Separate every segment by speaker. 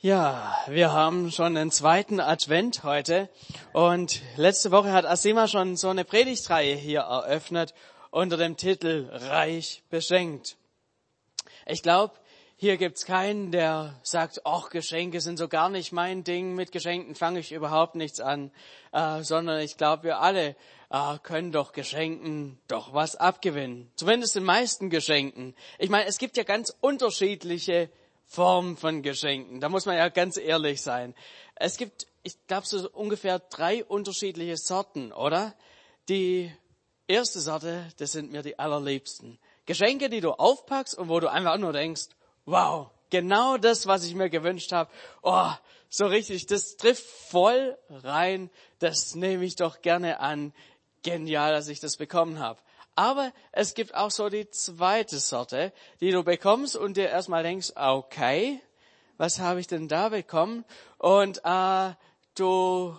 Speaker 1: Ja, wir haben schon den zweiten Advent heute und letzte Woche hat Asima schon so eine Predigtreihe hier eröffnet unter dem Titel Reich beschenkt. Ich glaube, hier gibt's keinen, der sagt, ach, Geschenke sind so gar nicht mein Ding, mit Geschenken fange ich überhaupt nichts an, äh, sondern ich glaube, wir alle äh, können doch Geschenken doch was abgewinnen. Zumindest den meisten Geschenken. Ich meine, es gibt ja ganz unterschiedliche Form von Geschenken. Da muss man ja ganz ehrlich sein. Es gibt, ich glaube, so ungefähr drei unterschiedliche Sorten, oder? Die erste Sorte, das sind mir die allerliebsten. Geschenke, die du aufpackst und wo du einfach nur denkst, wow, genau das, was ich mir gewünscht habe. Oh, so richtig, das trifft voll rein. Das nehme ich doch gerne an. Genial, dass ich das bekommen habe. Aber es gibt auch so die zweite Sorte, die du bekommst und dir erstmal denkst, okay, was habe ich denn da bekommen? Und äh, du,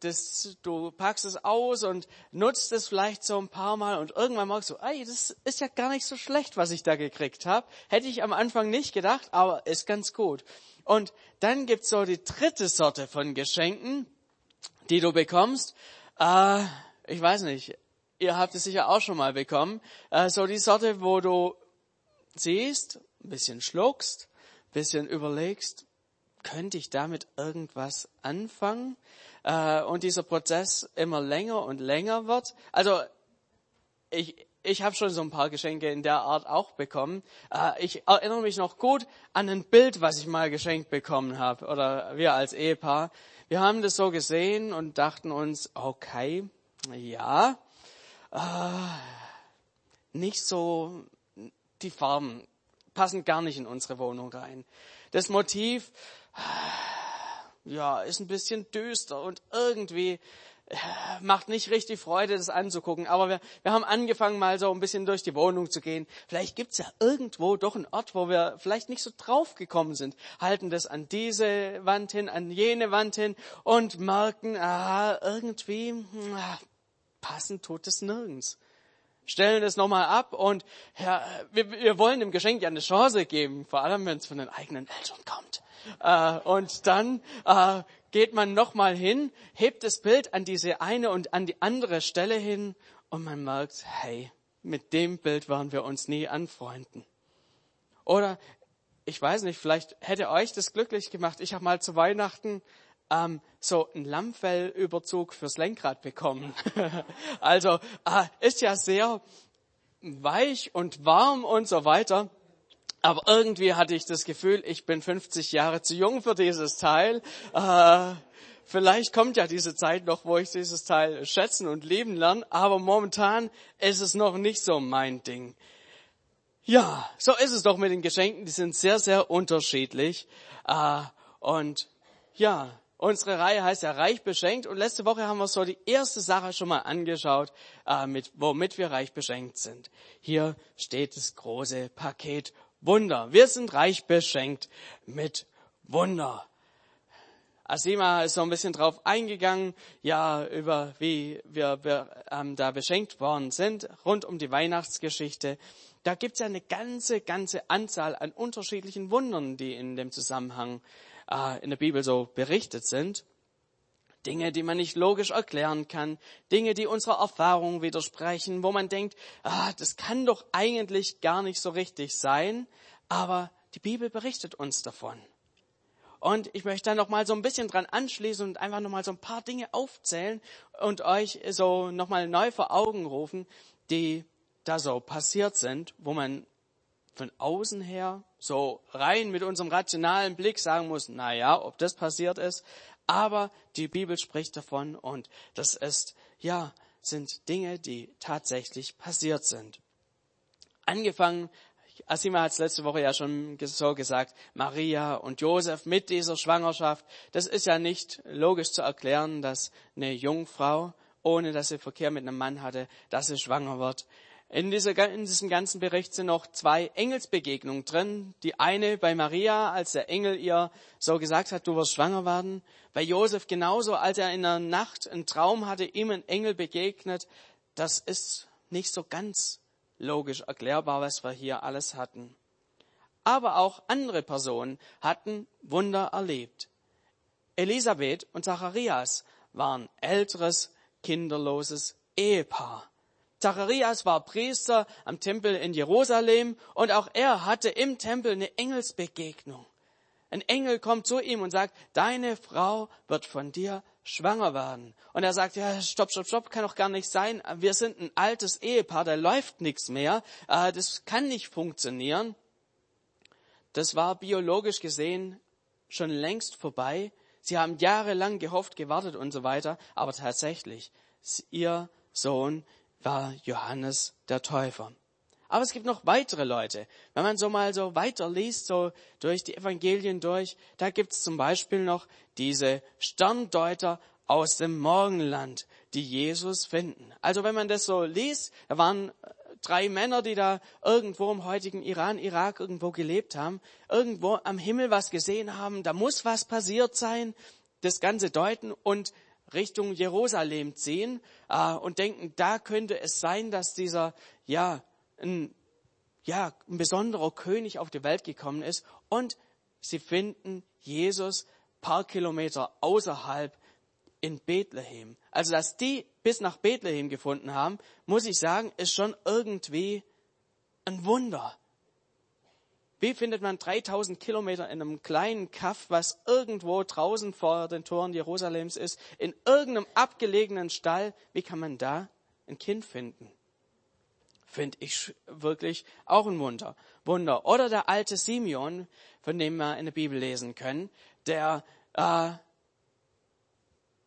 Speaker 1: das, du packst es aus und nutzt es vielleicht so ein paar Mal und irgendwann merkst du, ey, das ist ja gar nicht so schlecht, was ich da gekriegt habe. Hätte ich am Anfang nicht gedacht, aber ist ganz gut. Und dann gibt's so die dritte Sorte von Geschenken, die du bekommst. Äh, ich weiß nicht, ihr habt es sicher auch schon mal bekommen, äh, so die Sorte, wo du siehst, ein bisschen schluckst, ein bisschen überlegst, könnte ich damit irgendwas anfangen? Äh, und dieser Prozess immer länger und länger wird. Also ich, ich habe schon so ein paar Geschenke in der Art auch bekommen. Äh, ich erinnere mich noch gut an ein Bild, was ich mal geschenkt bekommen habe, oder wir als Ehepaar. Wir haben das so gesehen und dachten uns, okay, ja, äh, nicht so, die Farben passen gar nicht in unsere Wohnung rein. Das Motiv, äh, ja, ist ein bisschen düster und irgendwie äh, macht nicht richtig Freude, das anzugucken. Aber wir, wir haben angefangen, mal so ein bisschen durch die Wohnung zu gehen. Vielleicht gibt's ja irgendwo doch einen Ort, wo wir vielleicht nicht so drauf gekommen sind. Halten das an diese Wand hin, an jene Wand hin und merken, ah, irgendwie, ah, Passend tut es nirgends. Stellen es nochmal ab und ja, wir, wir wollen dem Geschenk ja eine Chance geben, vor allem wenn es von den eigenen Eltern kommt. Äh, und dann äh, geht man nochmal hin, hebt das Bild an diese eine und an die andere Stelle hin und man merkt, hey, mit dem Bild waren wir uns nie anfreunden. Oder ich weiß nicht, vielleicht hätte euch das glücklich gemacht. Ich habe mal zu Weihnachten ähm, so einen Lammfellüberzug fürs Lenkrad bekommen. also äh, ist ja sehr weich und warm und so weiter. Aber irgendwie hatte ich das Gefühl, ich bin 50 Jahre zu jung für dieses Teil. Äh, vielleicht kommt ja diese Zeit noch, wo ich dieses Teil schätzen und lieben lerne. Aber momentan ist es noch nicht so mein Ding. Ja, so ist es doch mit den Geschenken. Die sind sehr, sehr unterschiedlich. Äh, und ja, Unsere Reihe heißt ja reich beschenkt und letzte Woche haben wir so die erste Sache schon mal angeschaut, äh, mit, womit wir reich beschenkt sind. Hier steht das große Paket Wunder. Wir sind reich beschenkt mit Wunder. Asima ist so ein bisschen drauf eingegangen, ja, über wie wir, ähm, da beschenkt worden sind, rund um die Weihnachtsgeschichte. Da gibt's ja eine ganze, ganze Anzahl an unterschiedlichen Wundern, die in dem Zusammenhang äh, in der Bibel so berichtet sind. Dinge, die man nicht logisch erklären kann, Dinge, die unserer Erfahrung widersprechen, wo man denkt, ah, das kann doch eigentlich gar nicht so richtig sein, aber die Bibel berichtet uns davon. Und ich möchte da noch mal so ein bisschen dran anschließen und einfach noch mal so ein paar Dinge aufzählen und euch so noch mal neu vor Augen rufen, die da so passiert sind, wo man von außen her so rein mit unserem rationalen Blick sagen muss, na ja, ob das passiert ist, aber die Bibel spricht davon und das ist, ja, sind Dinge, die tatsächlich passiert sind. Angefangen, Asima hat es letzte Woche ja schon so gesagt, Maria und Josef mit dieser Schwangerschaft. Das ist ja nicht logisch zu erklären, dass eine Jungfrau, ohne dass sie Verkehr mit einem Mann hatte, dass sie schwanger wird. In, dieser, in diesem ganzen Bericht sind noch zwei Engelsbegegnungen drin. Die eine bei Maria, als der Engel ihr so gesagt hat, du wirst schwanger werden. Bei Josef genauso, als er in der Nacht einen Traum hatte, ihm ein Engel begegnet. Das ist nicht so ganz logisch erklärbar, was wir hier alles hatten. aber auch andere Personen hatten Wunder erlebt. Elisabeth und Zacharias waren älteres, kinderloses Ehepaar. Zacharias war Priester am Tempel in Jerusalem und auch er hatte im Tempel eine Engelsbegegnung. Ein Engel kommt zu ihm und sagt, deine Frau wird von dir schwanger werden. Und er sagt, ja, stopp, stopp, stopp, kann doch gar nicht sein. Wir sind ein altes Ehepaar, da läuft nichts mehr. Äh, das kann nicht funktionieren. Das war biologisch gesehen schon längst vorbei. Sie haben jahrelang gehofft, gewartet und so weiter. Aber tatsächlich, ihr Sohn war Johannes der Täufer. Aber es gibt noch weitere Leute. Wenn man so mal so weiterliest, so durch die Evangelien durch, da gibt es zum Beispiel noch diese Sterndeuter aus dem Morgenland, die Jesus finden. Also wenn man das so liest, da waren äh, drei Männer, die da irgendwo im heutigen Iran, Irak irgendwo gelebt haben, irgendwo am Himmel was gesehen haben, da muss was passiert sein, das Ganze deuten und Richtung Jerusalem ziehen äh, und denken, da könnte es sein, dass dieser, ja, ein, ja, ein besonderer König auf die Welt gekommen ist und sie finden Jesus paar Kilometer außerhalb in Bethlehem. Also, dass die bis nach Bethlehem gefunden haben, muss ich sagen, ist schon irgendwie ein Wunder. Wie findet man 3000 Kilometer in einem kleinen Kaff, was irgendwo draußen vor den Toren Jerusalems ist, in irgendeinem abgelegenen Stall? Wie kann man da ein Kind finden? Finde ich wirklich auch ein Wunder. Wunder. Oder der alte Simeon, von dem wir in der Bibel lesen können, der äh,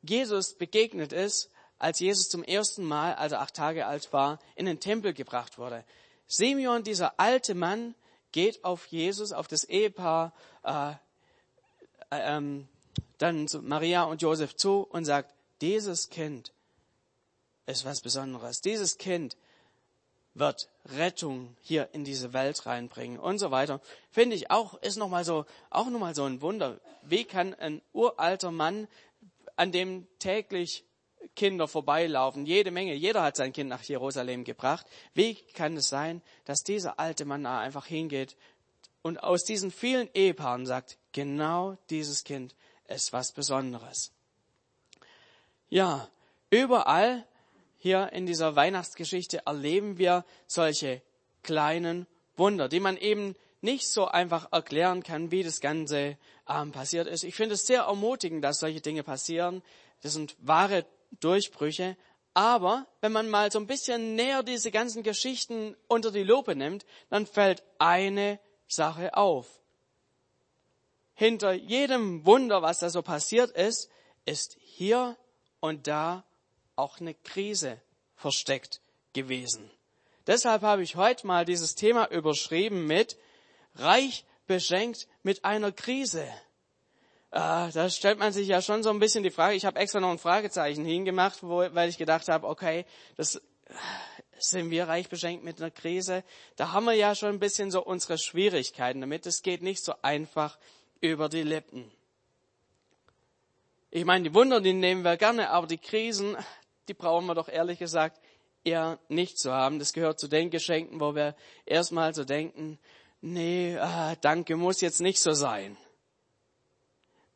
Speaker 1: Jesus begegnet ist, als Jesus zum ersten Mal, als er acht Tage alt war, in den Tempel gebracht wurde. Simeon, dieser alte Mann, geht auf Jesus, auf das Ehepaar, äh, äh, ähm, dann zu Maria und Josef zu und sagt, dieses Kind ist was Besonderes. Dieses Kind wird Rettung hier in diese Welt reinbringen und so weiter. Finde ich auch, ist nochmal so, auch nochmal so ein Wunder. Wie kann ein uralter Mann, an dem täglich Kinder vorbeilaufen, jede Menge, jeder hat sein Kind nach Jerusalem gebracht. Wie kann es sein, dass dieser alte Mann einfach hingeht und aus diesen vielen Ehepaaren sagt, genau dieses Kind ist was Besonderes. Ja, überall hier in dieser Weihnachtsgeschichte erleben wir solche kleinen Wunder, die man eben nicht so einfach erklären kann, wie das Ganze ähm, passiert ist. Ich finde es sehr ermutigend, dass solche Dinge passieren. Das sind wahre Durchbrüche. Aber wenn man mal so ein bisschen näher diese ganzen Geschichten unter die Lupe nimmt, dann fällt eine Sache auf. Hinter jedem Wunder, was da so passiert ist, ist hier und da auch eine Krise versteckt gewesen. Deshalb habe ich heute mal dieses Thema überschrieben mit Reich beschenkt mit einer Krise. Äh, da stellt man sich ja schon so ein bisschen die Frage, ich habe extra noch ein Fragezeichen hingemacht, wo, weil ich gedacht habe, okay, das sind wir reich beschenkt mit einer Krise. Da haben wir ja schon ein bisschen so unsere Schwierigkeiten damit. Es geht nicht so einfach über die Lippen. Ich meine, die Wunder, die nehmen wir gerne, aber die Krisen, die brauchen wir doch ehrlich gesagt eher nicht zu haben. Das gehört zu den Geschenken, wo wir erstmal so denken, nee, ah, danke, muss jetzt nicht so sein.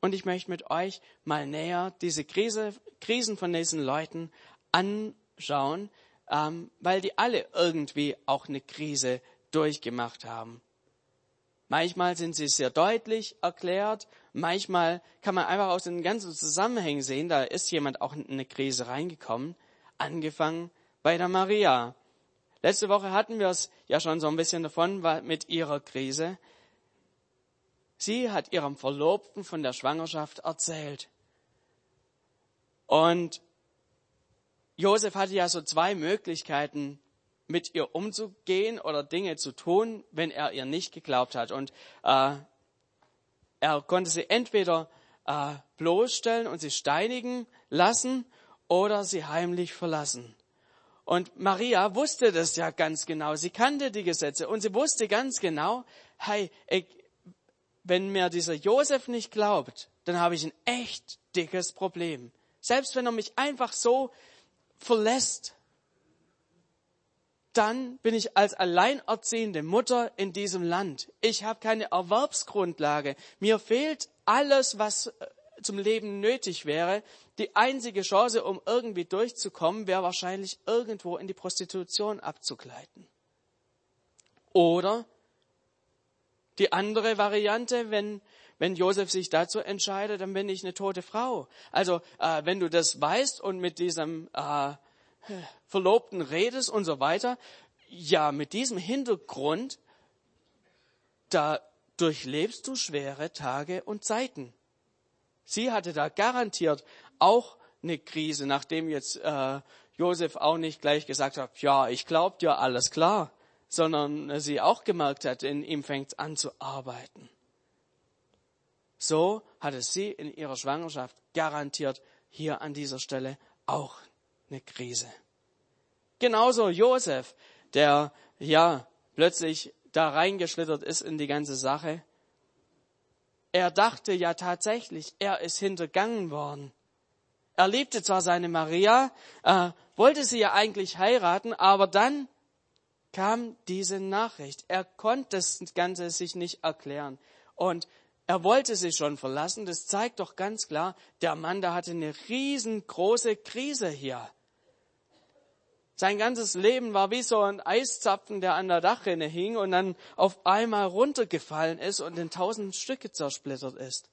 Speaker 1: Und ich möchte mit euch mal näher diese Krise, Krisen von diesen Leuten anschauen, ähm, weil die alle irgendwie auch eine Krise durchgemacht haben. Manchmal sind sie sehr deutlich erklärt, manchmal kann man einfach aus den ganzen Zusammenhängen sehen, da ist jemand auch in eine Krise reingekommen, angefangen bei der Maria. Letzte Woche hatten wir es ja schon so ein bisschen davon mit ihrer Krise. Sie hat ihrem Verlobten von der Schwangerschaft erzählt. Und Josef hatte ja so zwei Möglichkeiten, mit ihr umzugehen oder Dinge zu tun, wenn er ihr nicht geglaubt hat. Und äh, er konnte sie entweder äh, bloßstellen und sie steinigen lassen oder sie heimlich verlassen. Und Maria wusste das ja ganz genau. Sie kannte die Gesetze und sie wusste ganz genau, hey, wenn mir dieser Josef nicht glaubt, dann habe ich ein echt dickes Problem. Selbst wenn er mich einfach so verlässt, dann bin ich als alleinerziehende Mutter in diesem Land. Ich habe keine Erwerbsgrundlage. Mir fehlt alles, was äh, zum Leben nötig wäre. Die einzige Chance, um irgendwie durchzukommen, wäre wahrscheinlich irgendwo in die Prostitution abzugleiten. Oder die andere Variante, wenn, wenn Josef sich dazu entscheidet, dann bin ich eine tote Frau. Also äh, wenn du das weißt und mit diesem äh, Verlobten redest und so weiter, ja, mit diesem Hintergrund, da durchlebst du schwere Tage und Zeiten. Sie hatte da garantiert auch eine Krise, nachdem jetzt äh, Josef auch nicht gleich gesagt hat, ja, ich glaub dir, alles klar, sondern sie auch gemerkt hat, in ihm fängt an zu arbeiten. So hatte sie in ihrer Schwangerschaft garantiert hier an dieser Stelle auch eine Krise. Genauso Josef, der ja plötzlich da reingeschlittert ist in die ganze Sache. Er dachte ja tatsächlich, er ist hintergangen worden. Er liebte zwar seine Maria, äh, wollte sie ja eigentlich heiraten, aber dann kam diese Nachricht. Er konnte das Ganze sich nicht erklären. Und er wollte sie schon verlassen. Das zeigt doch ganz klar, der Mann, der hatte eine riesengroße Krise hier. Sein ganzes Leben war wie so ein Eiszapfen, der an der Dachrinne hing und dann auf einmal runtergefallen ist und in tausend Stücke zersplittert ist.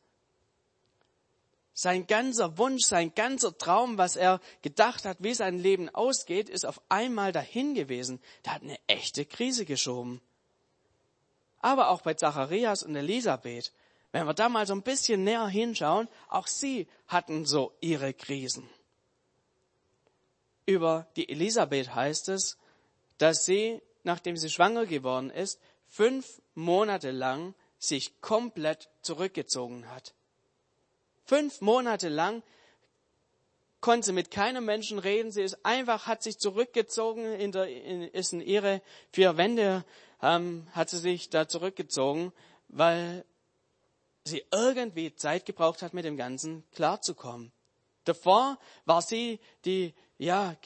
Speaker 1: Sein ganzer Wunsch, sein ganzer Traum, was er gedacht hat, wie sein Leben ausgeht, ist auf einmal dahin gewesen. Der hat eine echte Krise geschoben. Aber auch bei Zacharias und Elisabeth, wenn wir da mal so ein bisschen näher hinschauen, auch sie hatten so ihre Krisen. Über die Elisabeth heißt es, dass sie, nachdem sie schwanger geworden ist, fünf Monate lang sich komplett zurückgezogen hat. Fünf Monate lang konnte sie mit keinem Menschen reden. Sie ist einfach, hat sich zurückgezogen, in der, in, ist in ihre vier Wände, ähm, hat sie sich da zurückgezogen, weil sie irgendwie Zeit gebraucht hat, mit dem Ganzen klarzukommen. Davor war sie die, ja,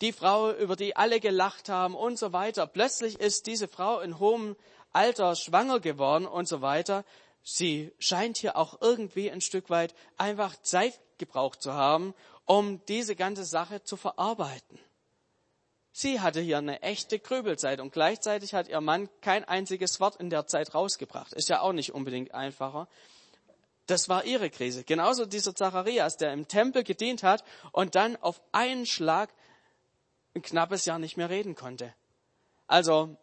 Speaker 1: die Frau, über die alle gelacht haben und so weiter. Plötzlich ist diese Frau in hohem Alter schwanger geworden und so weiter sie scheint hier auch irgendwie ein Stück weit einfach Zeit gebraucht zu haben, um diese ganze Sache zu verarbeiten. Sie hatte hier eine echte Grübelzeit und gleichzeitig hat ihr Mann kein einziges Wort in der Zeit rausgebracht. Ist ja auch nicht unbedingt einfacher. Das war ihre Krise. Genauso dieser Zacharias, der im Tempel gedient hat und dann auf einen Schlag ein knappes Jahr nicht mehr reden konnte. Also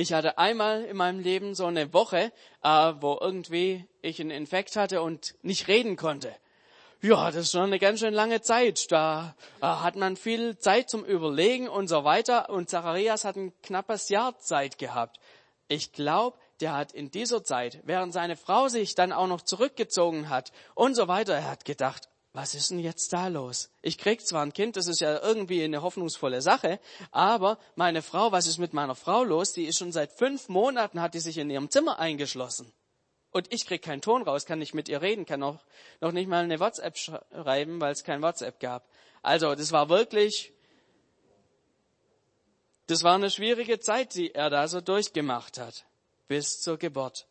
Speaker 1: ich hatte einmal in meinem Leben so eine Woche, äh, wo irgendwie ich einen Infekt hatte und nicht reden konnte. Ja, das ist schon eine ganz schön lange Zeit. Da äh, hat man viel Zeit zum Überlegen und so weiter. Und Zacharias hat ein knappes Jahr Zeit gehabt. Ich glaube, der hat in dieser Zeit, während seine Frau sich dann auch noch zurückgezogen hat und so weiter, er hat gedacht, was ist denn jetzt da los? Ich krieg zwar ein Kind, das ist ja irgendwie eine hoffnungsvolle Sache, aber meine Frau, was ist mit meiner Frau los? Die ist schon seit fünf Monaten, hat die sich in ihrem Zimmer eingeschlossen. Und ich krieg keinen Ton raus, kann nicht mit ihr reden, kann noch, noch nicht mal eine WhatsApp schreiben, weil es kein WhatsApp gab. Also, das war wirklich, das war eine schwierige Zeit, die er da so durchgemacht hat, bis zur Geburt.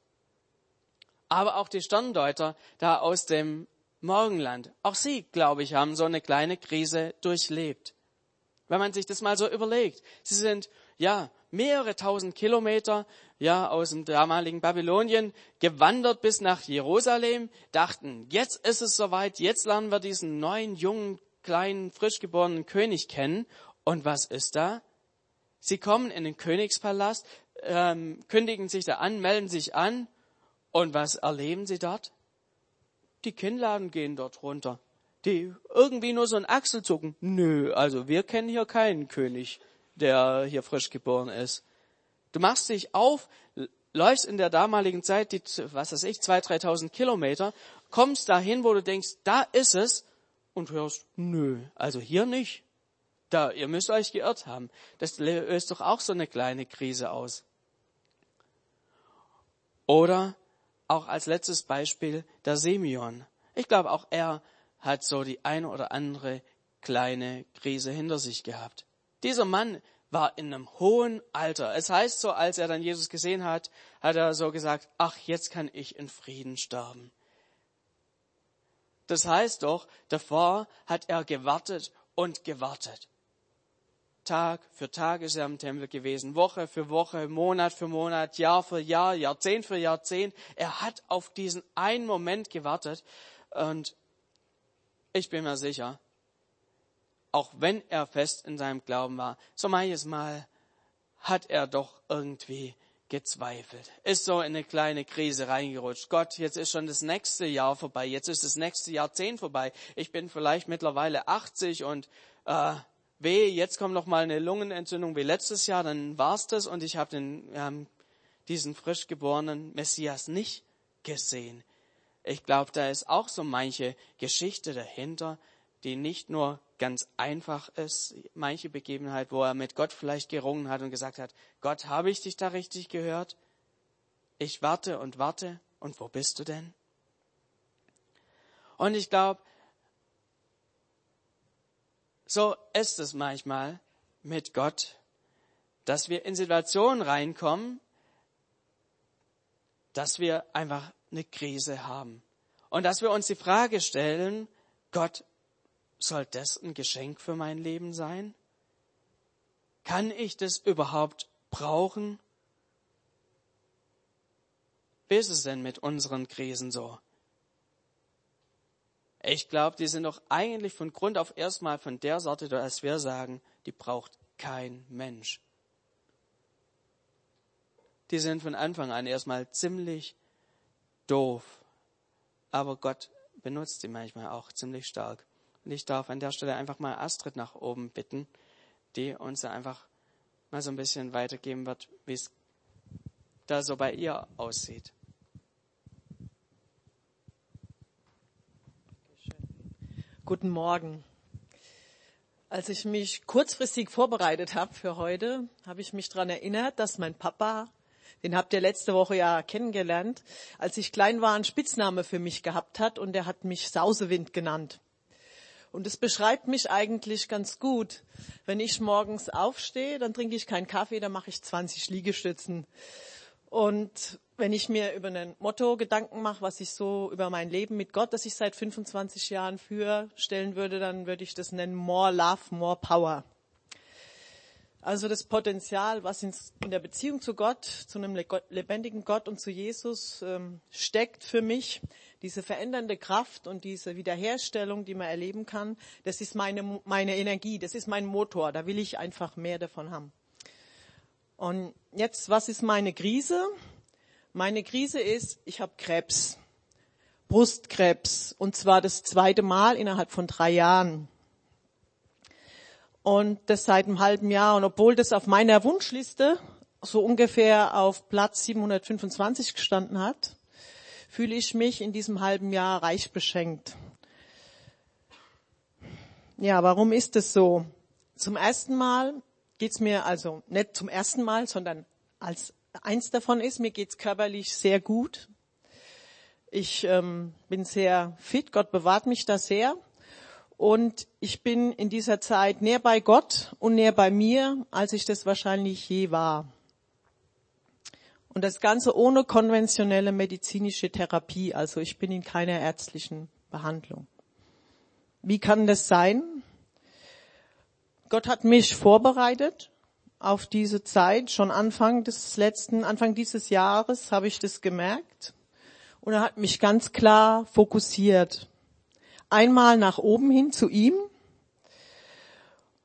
Speaker 1: Aber auch die Sterndeuter da aus dem Morgenland. Auch sie, glaube ich, haben so eine kleine Krise durchlebt. Wenn man sich das mal so überlegt. Sie sind, ja, mehrere tausend Kilometer, ja, aus dem damaligen Babylonien gewandert bis nach Jerusalem, dachten, jetzt ist es soweit, jetzt lernen wir diesen neuen, jungen, kleinen, frisch geborenen König kennen. Und was ist da? Sie kommen in den Königspalast, ähm, kündigen sich da an, melden sich an. Und was erleben sie dort? Die Kinnladen gehen dort runter. Die irgendwie nur so ein Achselzucken. Nö, also wir kennen hier keinen König, der hier frisch geboren ist. Du machst dich auf, läufst in der damaligen Zeit die, was weiß ich, zwei, dreitausend Kilometer, kommst dahin, wo du denkst, da ist es, und hörst, nö, also hier nicht. Da, ihr müsst euch geirrt haben. Das löst doch auch so eine kleine Krise aus. Oder auch als letztes Beispiel der Simeon. Ich glaube, auch er hat so die eine oder andere kleine Krise hinter sich gehabt. Dieser Mann war in einem hohen Alter. Es heißt so, als er dann Jesus gesehen hat, hat er so gesagt, ach, jetzt kann ich in Frieden sterben. Das heißt doch, davor hat er gewartet und gewartet. Tag für Tag ist er im Tempel gewesen, Woche für Woche, Monat für Monat, Jahr für Jahr, Jahrzehnt für Jahrzehnt. Er hat auf diesen einen Moment gewartet und ich bin mir sicher, auch wenn er fest in seinem Glauben war, so manches Mal hat er doch irgendwie gezweifelt, ist so in eine kleine Krise reingerutscht. Gott, jetzt ist schon das nächste Jahr vorbei, jetzt ist das nächste Jahrzehnt vorbei. Ich bin vielleicht mittlerweile 80 und äh, weh, jetzt kommt noch mal eine Lungenentzündung wie letztes Jahr, dann war's das und ich habe den ähm, diesen frisch geborenen Messias nicht gesehen. Ich glaube, da ist auch so manche Geschichte dahinter, die nicht nur ganz einfach ist, manche Begebenheit, wo er mit Gott vielleicht gerungen hat und gesagt hat, Gott, habe ich dich da richtig gehört? Ich warte und warte und wo bist du denn? Und ich glaube, so ist es manchmal mit Gott, dass wir in Situationen reinkommen, dass wir einfach eine Krise haben. Und dass wir uns die Frage stellen, Gott, soll das ein Geschenk für mein Leben sein? Kann ich das überhaupt brauchen? Wie ist es denn mit unseren Krisen so? Ich glaube, die sind doch eigentlich von Grund auf erstmal von der Sorte, dass wir sagen, die braucht kein Mensch. Die sind von Anfang an erstmal ziemlich doof. Aber Gott benutzt sie manchmal auch ziemlich stark. Und ich darf an der Stelle einfach mal Astrid nach oben bitten, die uns einfach mal so ein bisschen weitergeben wird, wie es da so bei ihr aussieht.
Speaker 2: Guten Morgen. Als ich mich kurzfristig vorbereitet habe für heute, habe ich mich daran erinnert, dass mein Papa, den habt ihr letzte Woche ja kennengelernt, als ich klein war, einen Spitzname für mich gehabt hat und er hat mich Sausewind genannt. Und es beschreibt mich eigentlich ganz gut. Wenn ich morgens aufstehe, dann trinke ich keinen Kaffee, dann mache ich 20 Liegestützen. Und wenn ich mir über ein Motto Gedanken mache, was ich so über mein Leben mit Gott, das ich seit 25 Jahren führe, stellen würde, dann würde ich das nennen More Love, More Power. Also das Potenzial, was in der Beziehung zu Gott, zu einem lebendigen Gott und zu Jesus ähm, steckt für mich, diese verändernde Kraft und diese Wiederherstellung, die man erleben kann, das ist meine, meine Energie, das ist mein Motor, da will ich einfach mehr davon haben. Und jetzt, was ist meine Krise? Meine Krise ist, ich habe Krebs, Brustkrebs, und zwar das zweite Mal innerhalb von drei Jahren. Und das seit einem halben Jahr. Und obwohl das auf meiner Wunschliste so ungefähr auf Platz 725 gestanden hat, fühle ich mich in diesem halben Jahr reich beschenkt. Ja, warum ist es so? Zum ersten Mal geht's mir also nicht zum ersten Mal, sondern als eins davon ist, mir geht's körperlich sehr gut. Ich ähm, bin sehr fit, Gott bewahrt mich da sehr. Und ich bin in dieser Zeit näher bei Gott und näher bei mir, als ich das wahrscheinlich je war. Und das Ganze ohne konventionelle medizinische Therapie. Also ich bin in keiner ärztlichen Behandlung. Wie kann das sein? Gott hat mich vorbereitet auf diese Zeit. Schon Anfang des letzten, Anfang dieses Jahres habe ich das gemerkt. Und er hat mich ganz klar fokussiert. Einmal nach oben hin zu ihm.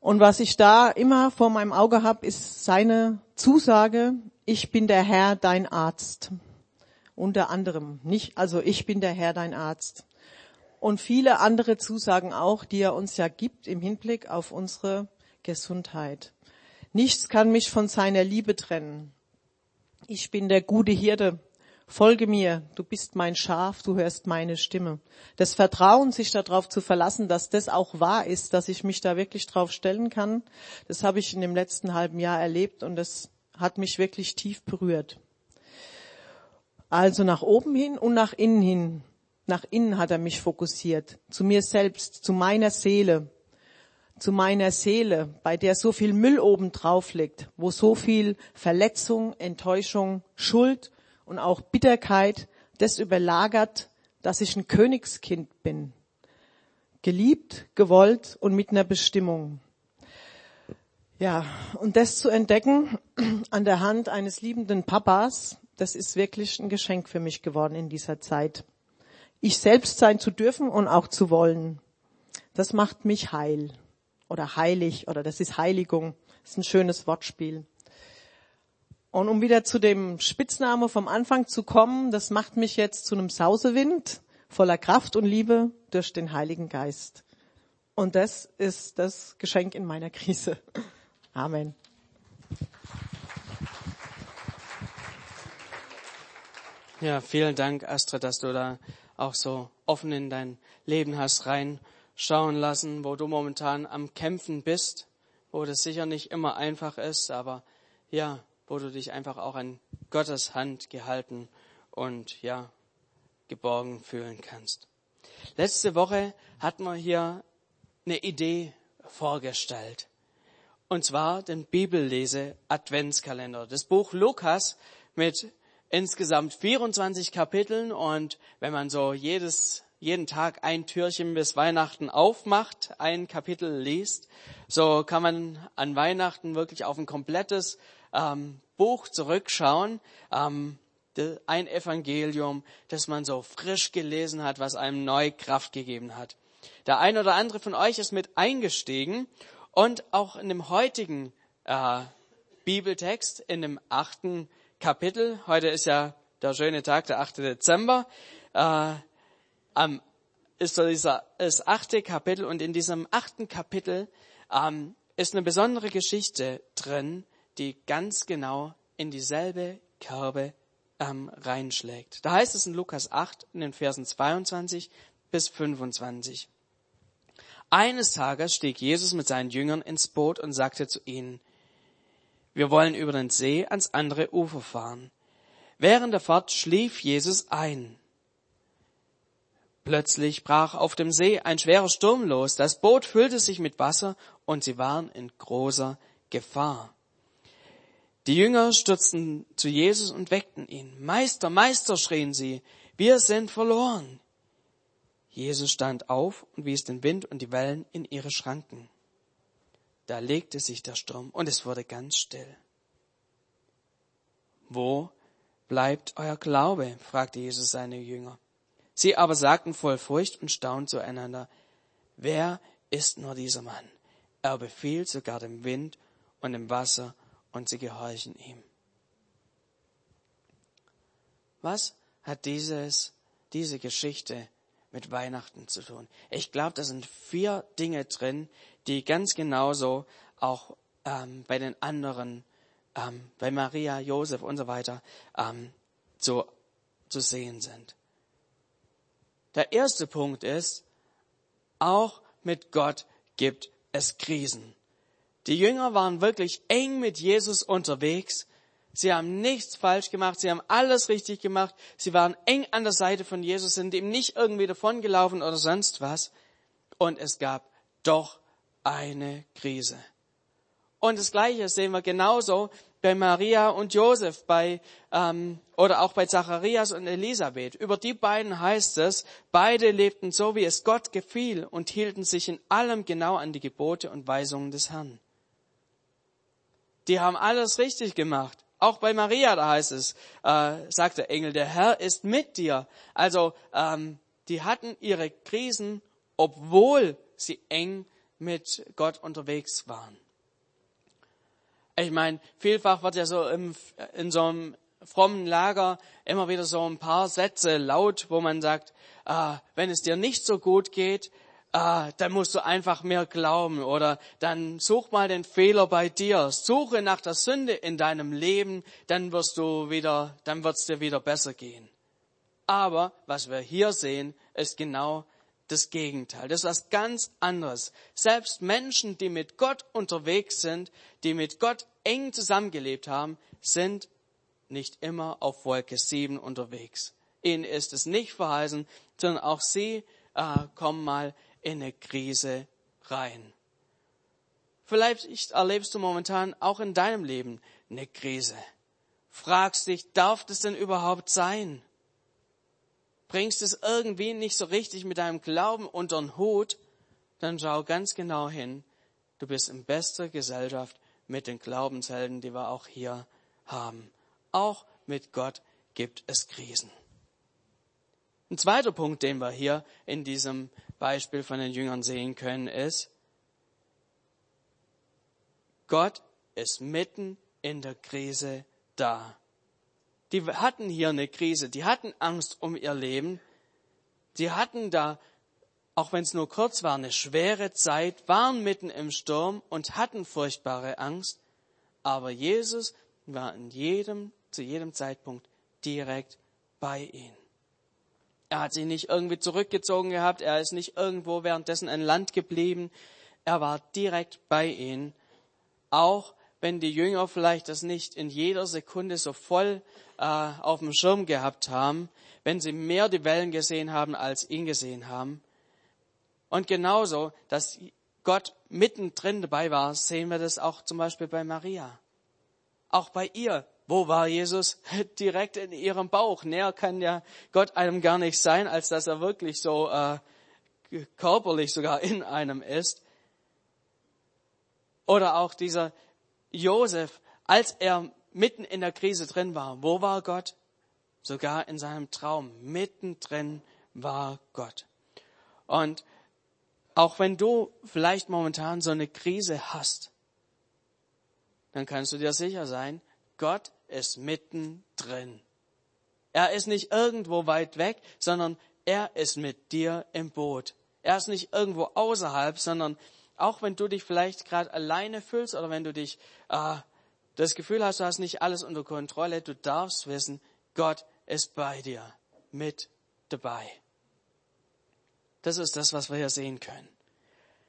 Speaker 2: Und was ich da immer vor meinem Auge habe, ist seine Zusage, ich bin der Herr, dein Arzt. Unter anderem, nicht, also ich bin der Herr, dein Arzt. Und viele andere Zusagen auch, die er uns ja gibt im Hinblick auf unsere Gesundheit. Nichts kann mich von seiner Liebe trennen. Ich bin der gute Hirte. Folge mir, du bist mein Schaf, du hörst meine Stimme. Das Vertrauen, sich darauf zu verlassen, dass das auch wahr ist, dass ich mich da wirklich drauf stellen kann, das habe ich in dem letzten halben Jahr erlebt und das hat mich wirklich tief berührt. Also nach oben hin und nach innen hin. Nach innen hat er mich fokussiert. Zu mir selbst, zu meiner Seele. Zu meiner Seele, bei der so viel Müll oben drauf liegt, wo so viel Verletzung, Enttäuschung, Schuld und auch Bitterkeit das überlagert, dass ich ein Königskind bin. Geliebt, gewollt und mit einer Bestimmung. Ja, und das zu entdecken an der Hand eines liebenden Papas, das ist wirklich ein Geschenk für mich geworden in dieser Zeit. Ich selbst sein zu dürfen und auch zu wollen, das macht mich heil oder heilig oder das ist Heiligung. Das ist ein schönes Wortspiel. Und um wieder zu dem Spitzname vom Anfang zu kommen, das macht mich jetzt zu einem Sausewind voller Kraft und Liebe durch den Heiligen Geist. Und das ist das Geschenk in meiner Krise. Amen.
Speaker 1: Ja, vielen Dank, Astrid, dass du da auch so offen in dein Leben hast reinschauen lassen, wo du momentan am Kämpfen bist, wo das sicher nicht immer einfach ist, aber ja, wo du dich einfach auch an Gottes Hand gehalten und ja, geborgen fühlen kannst. Letzte Woche hatten wir hier eine Idee vorgestellt. Und zwar den Bibellese Adventskalender. Das Buch Lukas mit insgesamt 24 Kapiteln und wenn man so jedes, jeden Tag ein Türchen bis Weihnachten aufmacht, ein Kapitel liest, so kann man an Weihnachten wirklich auf ein komplettes ähm, Buch zurückschauen. Ähm, ein Evangelium, das man so frisch gelesen hat, was einem neu Kraft gegeben hat. Der ein oder andere von euch ist mit eingestiegen und auch in dem heutigen äh, Bibeltext, in dem achten Kapitel, heute ist ja der schöne Tag, der 8. Dezember, äh, am, ist so dieser, das achte Kapitel und in diesem achten Kapitel ähm, ist eine besondere Geschichte drin, die ganz genau in dieselbe Kerbe ähm, reinschlägt. Da heißt es in Lukas 8 in den Versen 22 bis 25. Eines Tages stieg Jesus mit seinen Jüngern ins Boot und sagte zu ihnen, wir wollen über den See ans andere Ufer fahren. Während der Fahrt schlief Jesus ein. Plötzlich brach auf dem See ein schwerer Sturm los. Das Boot füllte sich mit Wasser und sie waren in großer Gefahr. Die Jünger stürzten zu Jesus und weckten ihn. Meister, Meister, schrien sie, wir sind verloren. Jesus stand auf und wies den Wind und die Wellen in ihre Schranken. Da legte sich der Sturm und es wurde ganz still. Wo bleibt euer Glaube? fragte Jesus seine Jünger. Sie aber sagten voll Furcht und Staunen zueinander, wer ist nur dieser Mann? Er befiehlt sogar dem Wind und dem Wasser und sie gehorchen ihm. Was hat dieses, diese Geschichte mit Weihnachten zu tun? Ich glaube, da sind vier Dinge drin, die ganz genauso auch ähm, bei den anderen, ähm, bei Maria, Josef und so weiter, ähm, zu, zu sehen sind. Der erste Punkt ist, auch mit Gott gibt es Krisen. Die Jünger waren wirklich eng mit Jesus unterwegs. Sie haben nichts falsch gemacht. Sie haben alles richtig gemacht. Sie waren eng an der Seite von Jesus, sind ihm nicht irgendwie davongelaufen oder sonst was. Und es gab doch eine Krise. Und das Gleiche sehen wir genauso bei Maria und Josef, bei ähm, oder auch bei Zacharias und Elisabeth. Über die beiden heißt es, beide lebten so, wie es Gott gefiel und hielten sich in allem genau an die Gebote und Weisungen des Herrn die haben alles richtig gemacht. Auch bei Maria, da heißt es, äh, sagt der Engel, der Herr ist mit dir. Also ähm, die hatten ihre Krisen, obwohl sie eng mit Gott unterwegs waren. Ich meine, vielfach wird ja so im, in so einem frommen Lager immer wieder so ein paar Sätze laut, wo man sagt, äh, wenn es dir nicht so gut geht, ah, dann musst du einfach mehr glauben oder dann such mal den Fehler bei dir. Suche nach der Sünde in deinem Leben, dann wirst du wieder, dann wird's dir wieder besser gehen. Aber was wir hier sehen, ist genau das Gegenteil. Das ist was ganz anderes. Selbst Menschen, die mit Gott unterwegs sind, die mit Gott eng zusammengelebt haben, sind nicht immer auf Wolke 7 unterwegs. Ihnen ist es nicht verheißen, sondern auch sie äh, kommen mal in eine Krise rein. Vielleicht erlebst du momentan auch in deinem Leben eine Krise. Fragst dich, darf das denn überhaupt sein? Bringst es irgendwie nicht so richtig mit deinem Glauben unter den Hut, dann schau ganz genau hin. Du bist in bester Gesellschaft mit den Glaubenshelden, die wir auch hier haben. Auch mit Gott gibt es Krisen. Ein zweiter Punkt, den wir hier in diesem Beispiel von den Jüngern sehen können, ist, Gott ist mitten in der Krise da. Die hatten hier eine Krise, die hatten Angst um ihr Leben, die hatten da, auch wenn es nur kurz war, eine schwere Zeit, waren mitten im Sturm und hatten furchtbare Angst, aber Jesus war in jedem, zu jedem Zeitpunkt direkt bei ihnen. Er hat sich nicht irgendwie zurückgezogen gehabt, er ist nicht irgendwo währenddessen ein Land geblieben, er war direkt bei ihnen. Auch wenn die Jünger vielleicht das nicht in jeder Sekunde so voll äh, auf dem Schirm gehabt haben, wenn sie mehr die Wellen gesehen haben, als ihn gesehen haben. Und genauso, dass Gott mittendrin dabei war, sehen wir das auch zum Beispiel bei Maria. Auch bei ihr. Wo war Jesus? Direkt in ihrem Bauch. Näher kann ja Gott einem gar nicht sein, als dass er wirklich so äh, körperlich sogar in einem ist. Oder auch dieser Josef, als er mitten in der Krise drin war, wo war Gott? Sogar in seinem Traum, mittendrin war Gott. Und auch wenn du vielleicht momentan so eine Krise hast, dann kannst du dir sicher sein, Gott ist mittendrin. Er ist nicht irgendwo weit weg, sondern er ist mit dir im Boot. Er ist nicht irgendwo außerhalb, sondern auch wenn du dich vielleicht gerade alleine fühlst oder wenn du dich äh, das Gefühl hast, du hast nicht alles unter Kontrolle, du darfst wissen, Gott ist bei dir, mit dabei. Das ist das, was wir hier sehen können.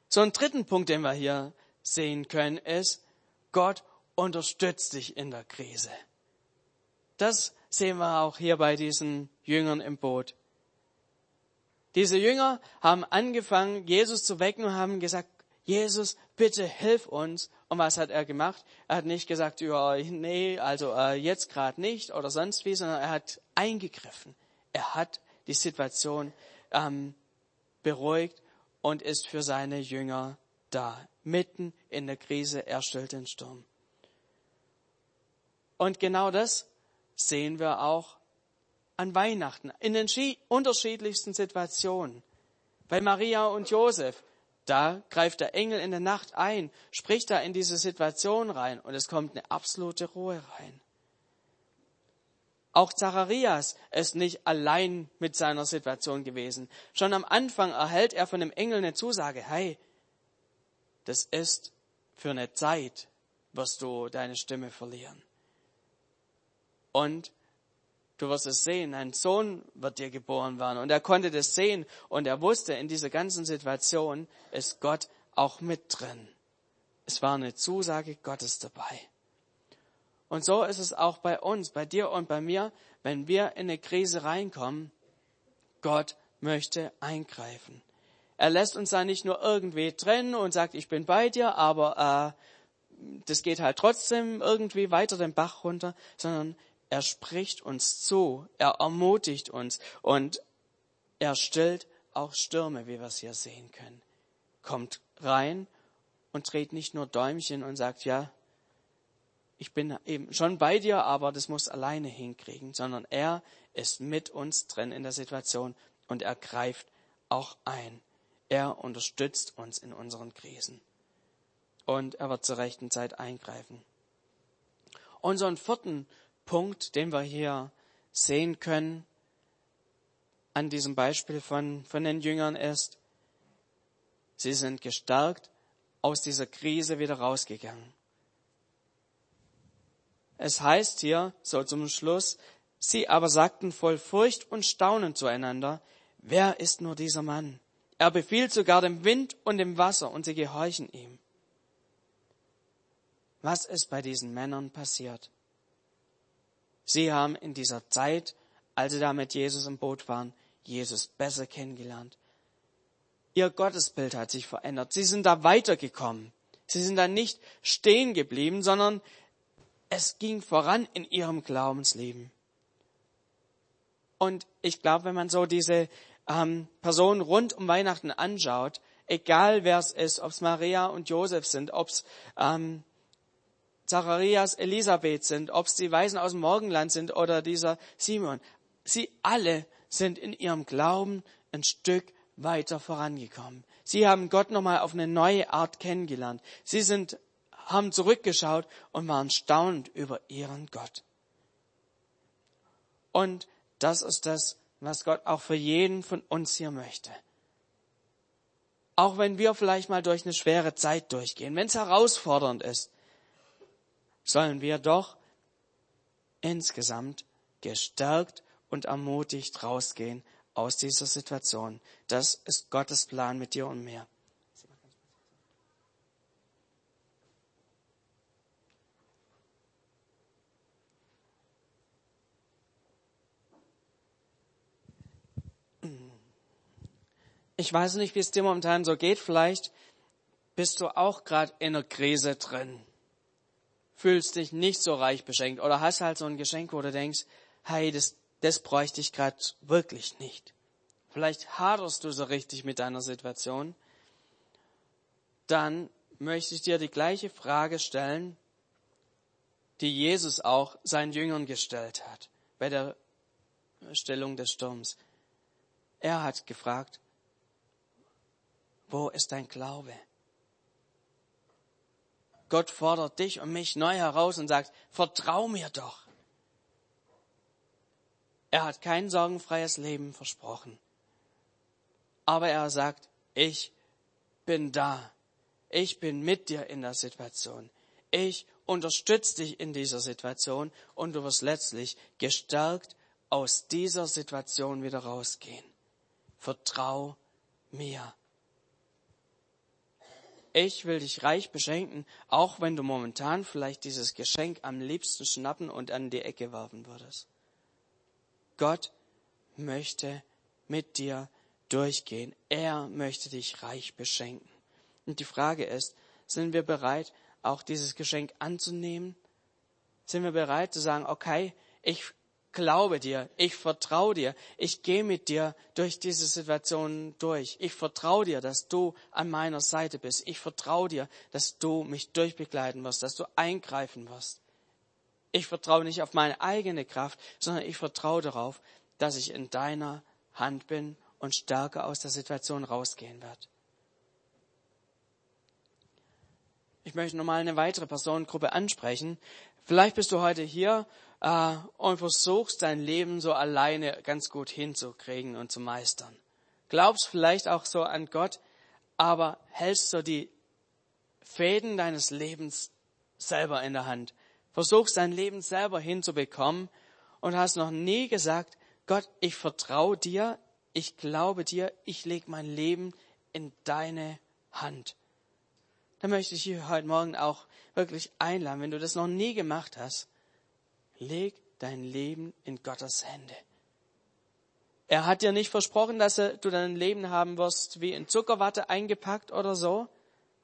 Speaker 1: So einen dritten Punkt, den wir hier sehen können, ist, Gott unterstützt dich in der Krise. Das sehen wir auch hier bei diesen Jüngern im Boot. Diese Jünger haben angefangen, Jesus zu wecken und haben gesagt, Jesus, bitte hilf uns. Und was hat er gemacht? Er hat nicht gesagt, ja, nee, also äh, jetzt gerade nicht oder sonst wie, sondern er hat eingegriffen. Er hat die Situation ähm, beruhigt und ist für seine Jünger da. Mitten in der Krise, er stellt den Sturm. Und genau das sehen wir auch an Weihnachten, in den unterschiedlichsten Situationen. Bei Maria und Josef, da greift der Engel in der Nacht ein, spricht da in diese Situation rein und es kommt eine absolute Ruhe rein. Auch Zacharias ist nicht allein mit seiner Situation gewesen. Schon am Anfang erhält er von dem Engel eine Zusage, hey, das ist für eine Zeit, wirst du deine Stimme verlieren. Und Du wirst es sehen, ein Sohn wird dir geboren werden. Und er konnte das sehen und er wusste, in dieser ganzen Situation ist Gott auch mit drin. Es war eine Zusage Gottes dabei. Und so ist es auch bei uns, bei dir und bei mir, wenn wir in eine Krise reinkommen, Gott möchte eingreifen. Er lässt uns da nicht nur irgendwie trennen und sagt, ich bin bei dir, aber äh, das geht halt trotzdem irgendwie weiter den Bach runter, sondern er spricht uns zu, er ermutigt uns und er stillt auch Stürme, wie wir es hier sehen können. Kommt rein und dreht nicht nur Däumchen und sagt, ja, ich bin eben schon bei dir, aber das muss alleine hinkriegen, sondern er ist mit uns drin in der Situation und er greift auch ein. Er unterstützt uns in unseren Krisen. Und er wird zur rechten Zeit eingreifen. Unseren vierten Punkt, den wir hier sehen können an diesem Beispiel von, von den Jüngern ist, sie sind gestärkt aus dieser Krise wieder rausgegangen. Es heißt hier, so zum Schluss, sie aber sagten voll Furcht und Staunen zueinander, wer ist nur dieser Mann? Er befiehlt sogar dem Wind und dem Wasser und sie gehorchen ihm. Was ist bei diesen Männern passiert? Sie haben in dieser Zeit, als sie da mit Jesus im Boot waren, Jesus besser kennengelernt. Ihr Gottesbild hat sich verändert. Sie sind da weitergekommen. Sie sind dann nicht stehen geblieben, sondern es ging voran in ihrem Glaubensleben. Und ich glaube, wenn man so diese ähm, Personen rund um Weihnachten anschaut, egal wer es ist, ob es Maria und Josef sind, ob es ähm, Zacharias, Elisabeth sind, ob es die Weisen aus dem Morgenland sind oder dieser Simon, sie alle sind in ihrem Glauben ein Stück weiter vorangekommen. Sie haben Gott nochmal auf eine neue Art kennengelernt. Sie sind, haben zurückgeschaut und waren staunend über ihren Gott. Und das ist das, was Gott auch für jeden von uns hier möchte. Auch wenn wir vielleicht mal durch eine schwere Zeit durchgehen, wenn es herausfordernd ist, sollen wir doch insgesamt gestärkt und ermutigt rausgehen aus dieser Situation. Das ist Gottes Plan mit dir und mir. Ich weiß nicht, wie es dir momentan so geht. Vielleicht bist du auch gerade in einer Krise drin. Fühlst dich nicht so reich beschenkt oder hast halt so ein Geschenk, wo du denkst, hey, das, das bräuchte ich gerade wirklich nicht. Vielleicht haderst du so richtig mit deiner Situation. Dann möchte ich dir die gleiche Frage stellen, die Jesus auch seinen Jüngern gestellt hat bei der Stellung des Sturms. Er hat gefragt, wo ist dein Glaube? Gott fordert dich und mich neu heraus und sagt, vertrau mir doch. Er hat kein sorgenfreies Leben versprochen. Aber er sagt, ich bin da. Ich bin mit dir in der Situation. Ich unterstütze dich in dieser Situation und du wirst letztlich gestärkt aus dieser Situation wieder rausgehen. Vertrau mir ich will dich reich beschenken, auch wenn du momentan vielleicht dieses Geschenk am liebsten schnappen und an die Ecke werfen würdest. Gott möchte mit dir durchgehen. Er möchte dich reich beschenken. Und die Frage ist, sind wir bereit, auch dieses Geschenk anzunehmen? Sind wir bereit zu sagen, okay, ich glaube dir, ich vertraue dir, ich gehe mit dir durch diese Situation durch. Ich vertraue dir, dass du an meiner Seite bist. Ich vertraue dir, dass du mich durchbegleiten wirst, dass du eingreifen wirst. Ich vertraue nicht auf meine eigene Kraft, sondern ich vertraue darauf, dass ich in deiner Hand bin und stärker aus der Situation rausgehen werde. Ich möchte nochmal eine weitere Personengruppe ansprechen. Vielleicht bist du heute hier äh, und versuchst dein Leben so alleine ganz gut hinzukriegen und zu meistern. Glaubst vielleicht auch so an Gott, aber hältst so die Fäden deines Lebens selber in der Hand. Versuchst dein Leben selber hinzubekommen und hast noch nie gesagt, Gott, ich vertraue dir, ich glaube dir, ich lege mein Leben in deine Hand. Da möchte ich dich heute Morgen auch wirklich einladen, wenn du das noch nie gemacht hast, leg dein Leben in Gottes Hände. Er hat dir nicht versprochen, dass du dein Leben haben wirst wie in Zuckerwatte eingepackt oder so,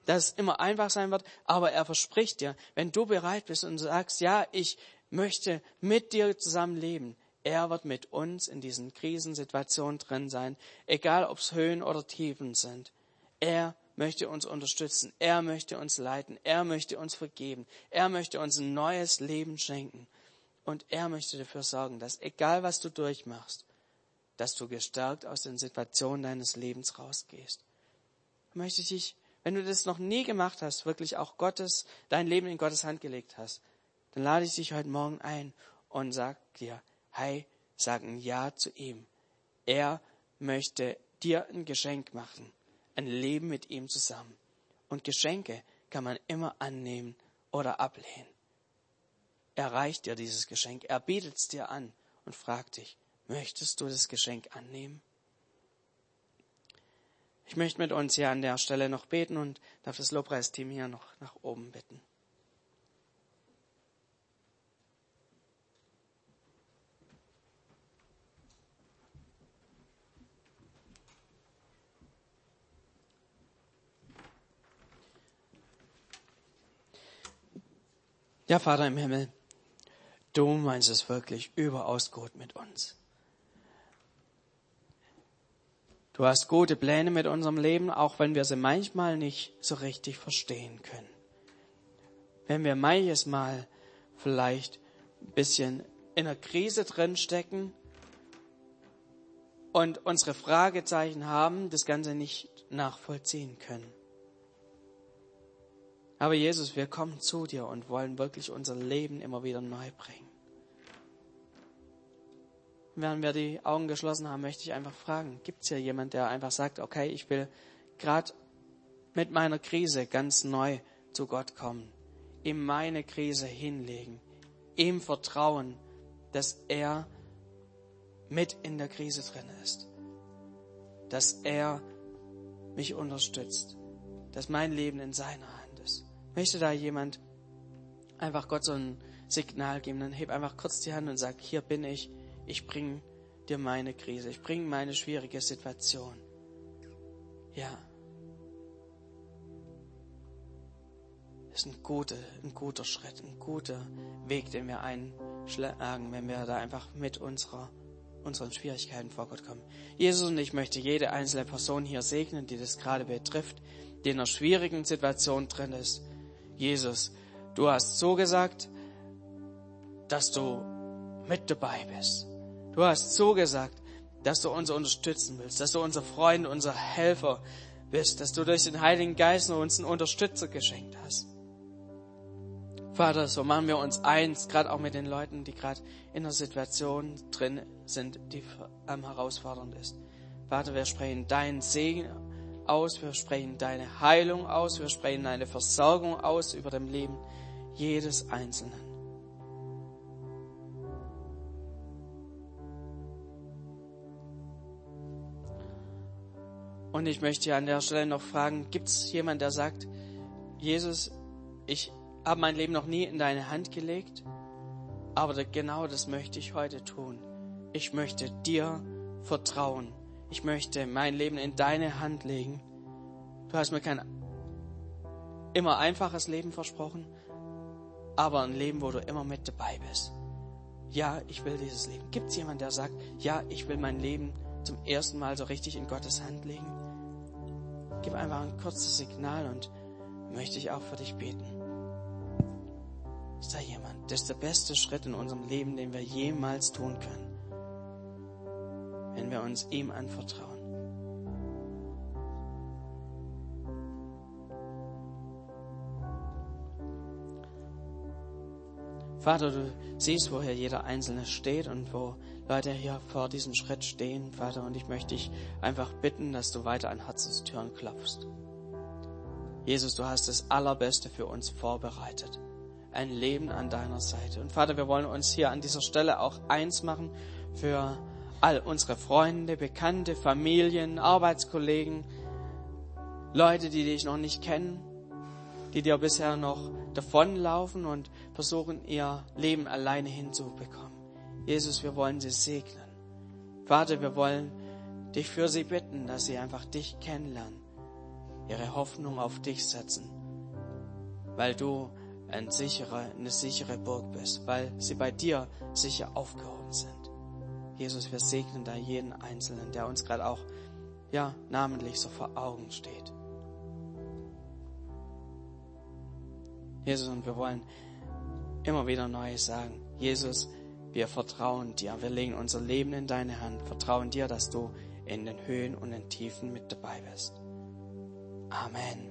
Speaker 1: dass es immer einfach sein wird, aber er verspricht dir, wenn du bereit bist und sagst, ja, ich möchte mit dir zusammen leben, er wird mit uns in diesen Krisensituationen drin sein, egal ob es Höhen oder Tiefen sind. Er möchte uns unterstützen, er möchte uns leiten, er möchte uns vergeben, er möchte uns ein neues Leben schenken. Und er möchte dafür sorgen, dass egal was du durchmachst, dass du gestärkt aus den Situationen deines Lebens rausgehst. Möchte ich dich, wenn du das noch nie gemacht hast, wirklich auch Gottes, dein Leben in Gottes Hand gelegt hast, dann lade ich dich heute Morgen ein und sag dir, hey, sag ein Ja zu ihm. Er möchte dir ein Geschenk machen, ein Leben mit ihm zusammen. Und Geschenke kann man immer annehmen oder ablehnen. Er reicht dir dieses Geschenk, er bietet es dir an und fragt dich, möchtest du das Geschenk annehmen? Ich möchte mit uns hier an der Stelle noch beten und darf das Lobpreisteam hier noch nach oben bitten. Ja, Vater im Himmel, du meinst es wirklich überaus gut mit uns. Du hast gute Pläne mit unserem Leben, auch wenn wir sie manchmal nicht so richtig verstehen können. Wenn wir manches Mal vielleicht ein bisschen in einer Krise drinstecken und unsere Fragezeichen haben, das Ganze nicht nachvollziehen können. Aber Jesus, wir kommen zu dir und wollen wirklich unser Leben immer wieder neu bringen. Während wir die Augen geschlossen haben, möchte ich einfach fragen, gibt es hier jemand, der einfach sagt, okay, ich will gerade mit meiner Krise ganz neu zu Gott kommen, ihm meine Krise hinlegen, ihm vertrauen, dass er mit in der Krise drin ist, dass er mich unterstützt, dass mein Leben in seiner Hand Möchte da jemand einfach Gott so ein Signal geben, dann heb einfach kurz die Hand und sag, hier bin ich, ich bringe dir meine Krise, ich bringe meine schwierige Situation. Ja. Das ist ein guter, ein guter Schritt, ein guter Weg, den wir einschlagen, wenn wir da einfach mit unserer, unseren Schwierigkeiten vor Gott kommen. Jesus und ich möchte jede einzelne Person hier segnen, die das gerade betrifft, die in einer schwierigen Situation drin ist. Jesus, du hast so gesagt, dass du mit dabei bist. Du hast so gesagt, dass du uns unterstützen willst, dass du unser Freund, unser Helfer bist, dass du durch den Heiligen Geist uns einen Unterstützer geschenkt hast. Vater, so machen wir uns eins, gerade auch mit den Leuten, die gerade in einer Situation drin sind, die am herausfordernd ist. Vater, wir sprechen deinen Segen aus, wir sprechen deine Heilung aus, wir sprechen deine Versorgung aus über dem Leben jedes Einzelnen. Und ich möchte an der Stelle noch fragen, gibt es jemand, der sagt, Jesus, ich habe mein Leben noch nie in deine Hand gelegt, aber genau das möchte ich heute tun. Ich möchte dir vertrauen ich möchte mein Leben in deine Hand legen. Du hast mir kein immer einfaches Leben versprochen, aber ein Leben, wo du immer mit dabei bist. Ja, ich will dieses Leben. Gibt es jemanden, der sagt, ja, ich will mein Leben zum ersten Mal so richtig in Gottes Hand legen? Gib einfach ein kurzes Signal und möchte ich auch für dich beten. Ist da jemand? Das ist der beste Schritt in unserem Leben, den wir jemals tun können wenn wir uns ihm anvertrauen. Vater, du siehst, wo hier jeder Einzelne steht und wo Leute hier vor diesem Schritt stehen, Vater, und ich möchte dich einfach bitten, dass du weiter an Herzenstüren klopfst. Jesus, du hast das Allerbeste für uns vorbereitet. Ein Leben an deiner Seite. Und Vater, wir wollen uns hier an dieser Stelle auch eins machen für all unsere Freunde, Bekannte, Familien, Arbeitskollegen, Leute, die dich noch nicht kennen, die dir bisher noch davonlaufen und versuchen, ihr Leben alleine hinzubekommen. Jesus, wir wollen sie segnen. Vater, wir wollen dich für sie bitten, dass sie einfach dich kennenlernen, ihre Hoffnung auf dich setzen, weil du ein sicherer, eine sichere Burg bist, weil sie bei dir sicher aufgehoben sind. Jesus, wir segnen da jeden Einzelnen, der uns gerade auch, ja, namentlich so vor Augen steht. Jesus, und wir wollen immer wieder neu sagen, Jesus, wir vertrauen dir, wir legen unser Leben in deine Hand, vertrauen dir, dass du in den Höhen und den Tiefen mit dabei bist. Amen.